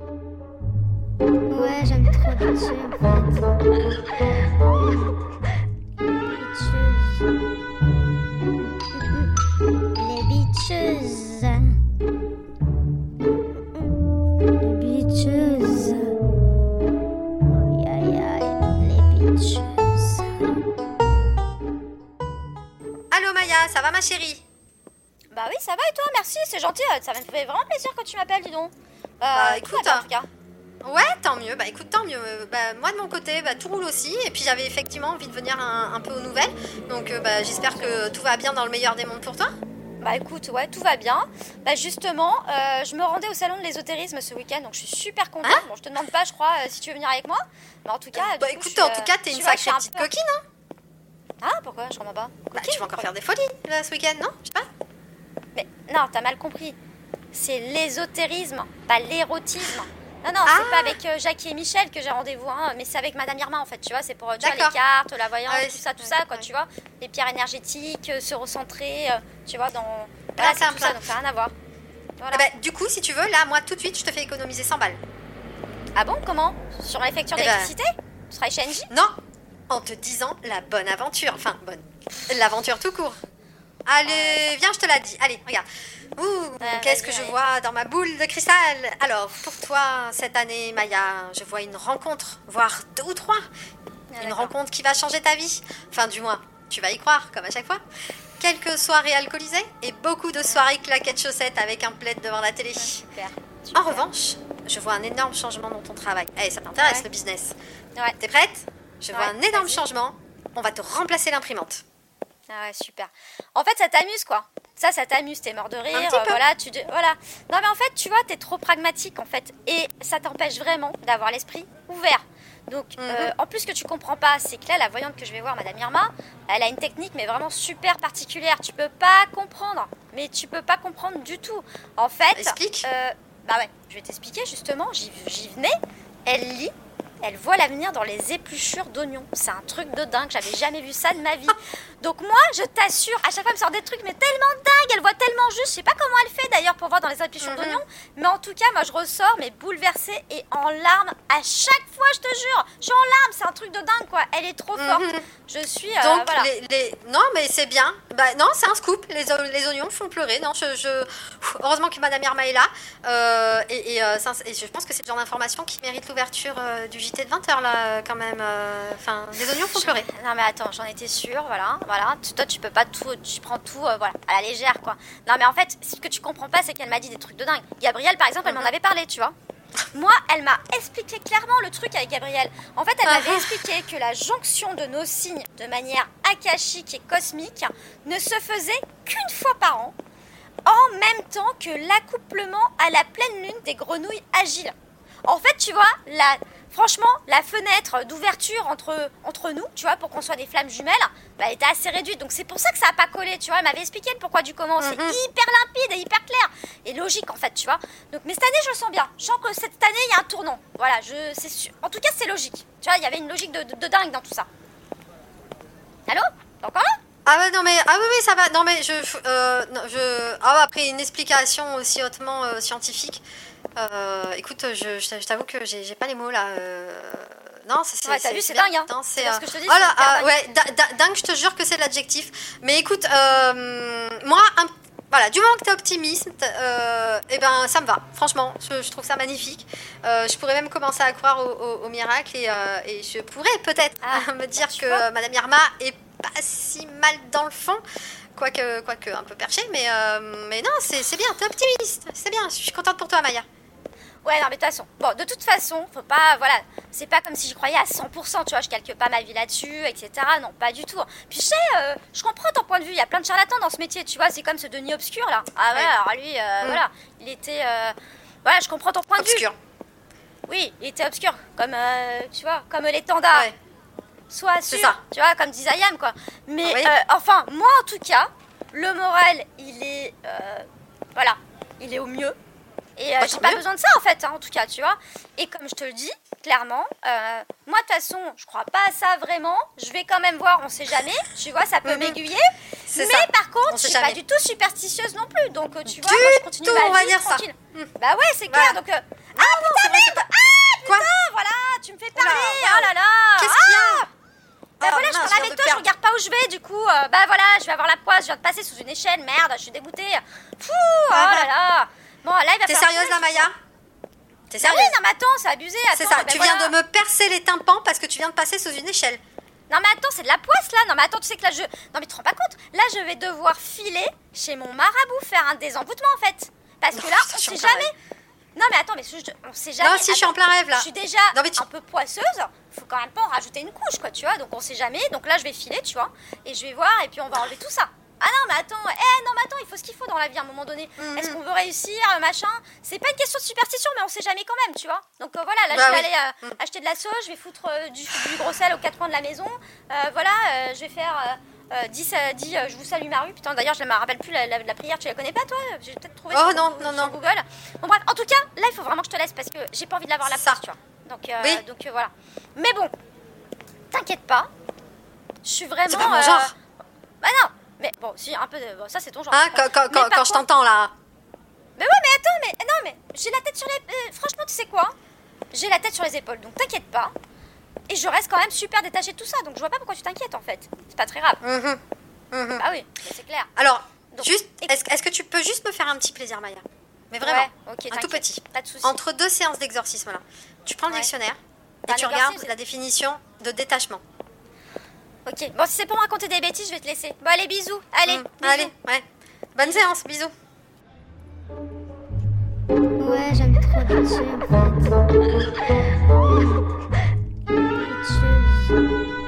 Ouais, j'aime trop bitcher en fait. Les bitches. Les bitches. Aïe aïe aïe, les bitches. Allô Maya, ça va ma chérie? Bah oui, ça va et toi, merci, c'est gentil, ça me fait vraiment plaisir quand tu m'appelles, dis donc. Euh, Bah, écoute, bien, hein. en tout cas. Ouais, tant mieux. Bah écoute, tant mieux. Bah, moi de mon côté, bah, tout roule aussi. Et puis j'avais effectivement envie de venir un, un peu aux nouvelles. Donc euh, bah, j'espère que tout va bien dans le meilleur des mondes pour toi. Bah écoute, ouais, tout va bien. Bah justement, euh, je me rendais au salon de l'ésotérisme ce week-end, donc je suis super contente. Hein bon, je te demande pas, je crois, euh, si tu veux venir avec moi. Mais en tout cas, bah coup, écoute, je en tout cas, t'es une sacrée petite coquine. Hein Ah, pourquoi? Je comprends pas. bah, tu vas encore faire des folies là, ce week-end, non? Je sais pas. Mais non, t'as mal compris. C'est l'ésotérisme, pas l'érotisme. Non, non, Ah. c'est pas avec euh, Jackie et Michel que j'ai rendez-vous, hein, mais c'est avec Madame Irma en fait, tu vois, c'est pour euh, tu vois, les cartes, la voyance, Ouais, tout ça, tout ouais, ça, quoi, ouais. tu vois, les pierres énergétiques, euh, se recentrer, euh, tu vois, dans. Voilà, Ah, c'est tout ça. donc ça n'a rien à voir. Voilà. Ah bah, du coup, si tu veux, là, moi tout de suite, je te fais économiser 100 balles. Ah bon, comment? Sur les factures Eh ben- d'électricité? Tu chez Engie Non En te disant la bonne aventure. Enfin, bonne. L'aventure tout court. Allez, viens, je te la dis. Allez, regarde. Ouh, Ouais, qu'est-ce que je vois dans ma boule de cristal? Alors, pour toi, cette année, Maya, je vois une rencontre, voire deux ou trois. Ah, une rencontre qui va changer ta vie. Enfin, du moins, tu vas y croire, comme à chaque fois. Quelques soirées alcoolisées et beaucoup de soirées claquettes chaussettes avec un plaid devant la télé. Super. En revanche, je vois un énorme changement dans ton travail. Eh, ça t'intéresse Ouais. le business Ouais. T'es prête? Je vois un énorme changement. On va te remplacer l'imprimante. Ah ouais, super. En fait, ça t'amuse, quoi. Ça, ça t'amuse, t'es mort de rire, euh, voilà, tu... de- Voilà. Non, mais en fait, tu vois, t'es trop pragmatique, en fait. Et ça t'empêche vraiment d'avoir l'esprit ouvert. Donc, Mhm. euh, en plus, que tu comprends pas, c'est que là, la voyante que je vais voir, Madame Irma, elle a une technique, mais vraiment super particulière. Tu peux pas comprendre. Mais tu peux pas comprendre du tout. En fait... Explique. euh, bah ouais, je vais t'expliquer, justement. J'y venais. Elle lit elle voit l'avenir dans les épluchures d'oignons. C'est un truc de dingue, j'avais jamais vu ça de ma vie. Donc moi, je t'assure, à chaque fois elle me sort des trucs mais tellement dingues, elle voit tellement juste, je sais pas comment elle fait d'ailleurs pour voir dans les épluchures Mhm. d'oignons, mais en tout cas, moi je ressors mais bouleversée et en larmes à chaque fois, je te jure. Je suis en larmes, c'est un truc de dingue quoi. Elle est trop forte. Mhm. Je suis euh, Donc, voilà. les, les- non, mais c'est bien. Bah, non, c'est un scoop. Les, les oignons font pleurer. Non, je, Heureusement que Madame Irma est là. Euh, et, et, euh, et je pense que c'est le genre d'information qui mérite l'ouverture du JT de 20h, là, quand même. Euh, Enfin, les oignons font pleurer. Non mais attends, j'en étais sûre, voilà, voilà. Toi tu peux pas tout, tu prends tout, euh, voilà, à la légère quoi. Non mais en fait, ce que tu comprends pas, c'est qu'elle m'a dit des trucs de dingue. Gabrielle par exemple, elle m'en Mhm. avait parlé, tu vois. Moi, elle m'a expliqué clairement le truc avec Gabrielle. En fait, elle Ah. m'avait expliqué que la jonction de nos signes de manière akashique et cosmique ne se faisait qu'une fois par an, en même temps que l'accouplement à la pleine lune des grenouilles agiles. En fait, tu vois, la, franchement, la fenêtre d'ouverture entre, entre nous, tu vois, pour qu'on soit des flammes jumelles, bah, elle était assez réduite. Donc c'est pour ça que ça n'a pas collé, tu vois. Elle m'avait expliqué le pourquoi du comment. C'est hyper limpide et hyper clair. Et logique, en fait, tu vois. Donc, mais cette année, je le sens bien. Je sens que cette année, il y a un tournant. Voilà, je, c'est. En tout cas, c'est logique. Tu vois, il y avait une logique de, de- de dingue dans tout ça. Allô? T'es encore là? Ah ouais, non, mais. Ah oui, oui, ça va. Non, mais je. euh, non, je ah, après une explication aussi hautement euh, scientifique. Euh, écoute, je, je t'avoue que j'ai pas les mots là. euh, Non, c'est. Ouais, t'as vu, c'est dingue, hein. Non, C'est euh, que je te dis, Voilà, ah, ouais, dingue, je te jure que c'est l'adjectif. Mais écoute, moi, un- voilà, du moment que t'es optimiste, eh ben, ça me va. Franchement, je, je trouve ça magnifique. Je pourrais même commencer à croire au, au- au miracle et, et je pourrais peut-être Ah, me dire tu que. Madame Irma est pas si mal dans le fond. Quoique, quoique un peu perché, mais, euh, mais non, c'est bien, t'es optimiste. C'est bien, je suis contente pour toi, Maya. Ouais, non, mais de toute façon, bon, de toute façon, faut pas, voilà, c'est pas comme si j'y croyais à 100%, tu vois, je calcule pas ma vie là-dessus, etc. Non, pas du tout. Puis je sais, euh, je comprends ton point de vue, il y a plein de charlatans dans ce métier, tu vois, c'est comme ce Denis Obscur là. Ah ouais, alors lui, euh, Mm. voilà, il était, euh, voilà, je comprends ton point de vue. Obscur. Oui, il était obscur, comme, tu vois, comme l'étendard. Ouais. Sois C'est sûr, ça. tu vois, comme disait Ayam, quoi. Mais, Oui. enfin, moi, en tout cas, le moral, il est, voilà, il est au mieux. Et euh, j'ai pas besoin de ça en fait, hein, en tout cas, tu vois. Et comme je te le dis, clairement, euh, moi de toute façon, je crois pas à ça vraiment. Je vais quand même voir, on sait jamais. Tu vois, ça peut m'aiguiller. Mais ça. par contre, je suis pas du tout superstitieuse non plus. Donc euh, tu vois, moi, je continue tout, ma dire tranquille. Ça. Bah ouais, c'est clair. Donc, euh, ah non, putain, merde Ah Quoi voilà, tu me fais parler. Oh là là. Qu'est-ce ah qu'il y a ah. bah oh, voilà, je parle avec toi, je regarde pas où je vais, du coup, bah voilà, je vais avoir la poisse, je viens de passer sous une échelle, merde, je suis dégoûtée. Fou, oh là là. Bon, là, il va T'es sérieuse je- Maya T'es Bah oui, sérieuse non, mais attends, c'est abusé. C'est ça, tu voilà. viens de me percer les tympans parce que tu viens de passer sous une échelle. Non, mais attends, c'est de la poisse là. Non, mais attends, tu sais que là, je. Non, mais tu te rends pas compte Là, je vais devoir filer chez mon marabout faire un désenvoûtement en fait. Parce que là, on sait jamais. Non, mais attends, mais je- on sait jamais. Non, si, je suis en plein rêve là. Je suis déjà Non, mais tu- un peu poisseuse. Faut quand même pas en rajouter une couche, quoi, tu vois. Donc on sait jamais. Donc là, je vais filer, tu vois. Et je vais voir, et puis on va enlever tout ça. Ah non, mais attends, eh non, mais attends, il faut ce qu'il faut dans la vie à un moment donné. Mhm. Est-ce qu'on veut réussir, machin? C'est pas une question de superstition, mais on sait jamais quand même, tu vois. Donc euh, voilà, là, Bah je vais oui. aller euh, acheter de la sauce, je vais foutre euh, du, du gros sel aux quatre coins de la maison. Euh, voilà, euh, je vais faire. euh, euh, 10, euh, 10, euh, je vous salue Maru. Putain, d'ailleurs, je ne me rappelle plus la, la- la prière. Tu la connais pas, toi? J'ai peut-être trouvé Oh sur, non, non, sur non. Google. Bon, bref, en tout cas, là, il faut vraiment que je te laisse parce que j'ai pas envie de l'avoir la place, tu vois. Donc, Oui. donc voilà. Mais bon, t'inquiète pas. Je suis vraiment. Pas mon genre. Bah non, mais bon, si, un peu. de- bon, ça, c'est ton genre. Hein, quand, quand- quand- je t'entends là. mais ouais, mais attends, mais non, mais j'ai la tête sur les. euh, franchement, tu sais quoi? J'ai la tête sur les épaules, donc t'inquiète pas. Et je reste quand même super détachée de tout ça, donc je vois pas pourquoi tu t'inquiètes en fait. C'est pas très grave. Mhm. Mhm. Bah oui, c'est clair. Alors, Donc, juste, est-ce que tu peux juste me faire un petit plaisir, Maya? Mais vraiment, Ouais, un tout petit. Pas de soucis. Entre deux séances d'exorcisme là, tu prends le Ouais. dictionnaire et Un tu regardes la définition de détachement. Ok, bon, si c'est pour me raconter des bêtises, je vais te laisser. Bon, allez, bisous. Allez, Mm. bisous. Allez, ouais. Bonne séance, bisous. Ouais, j'aime trop bitcher en fait.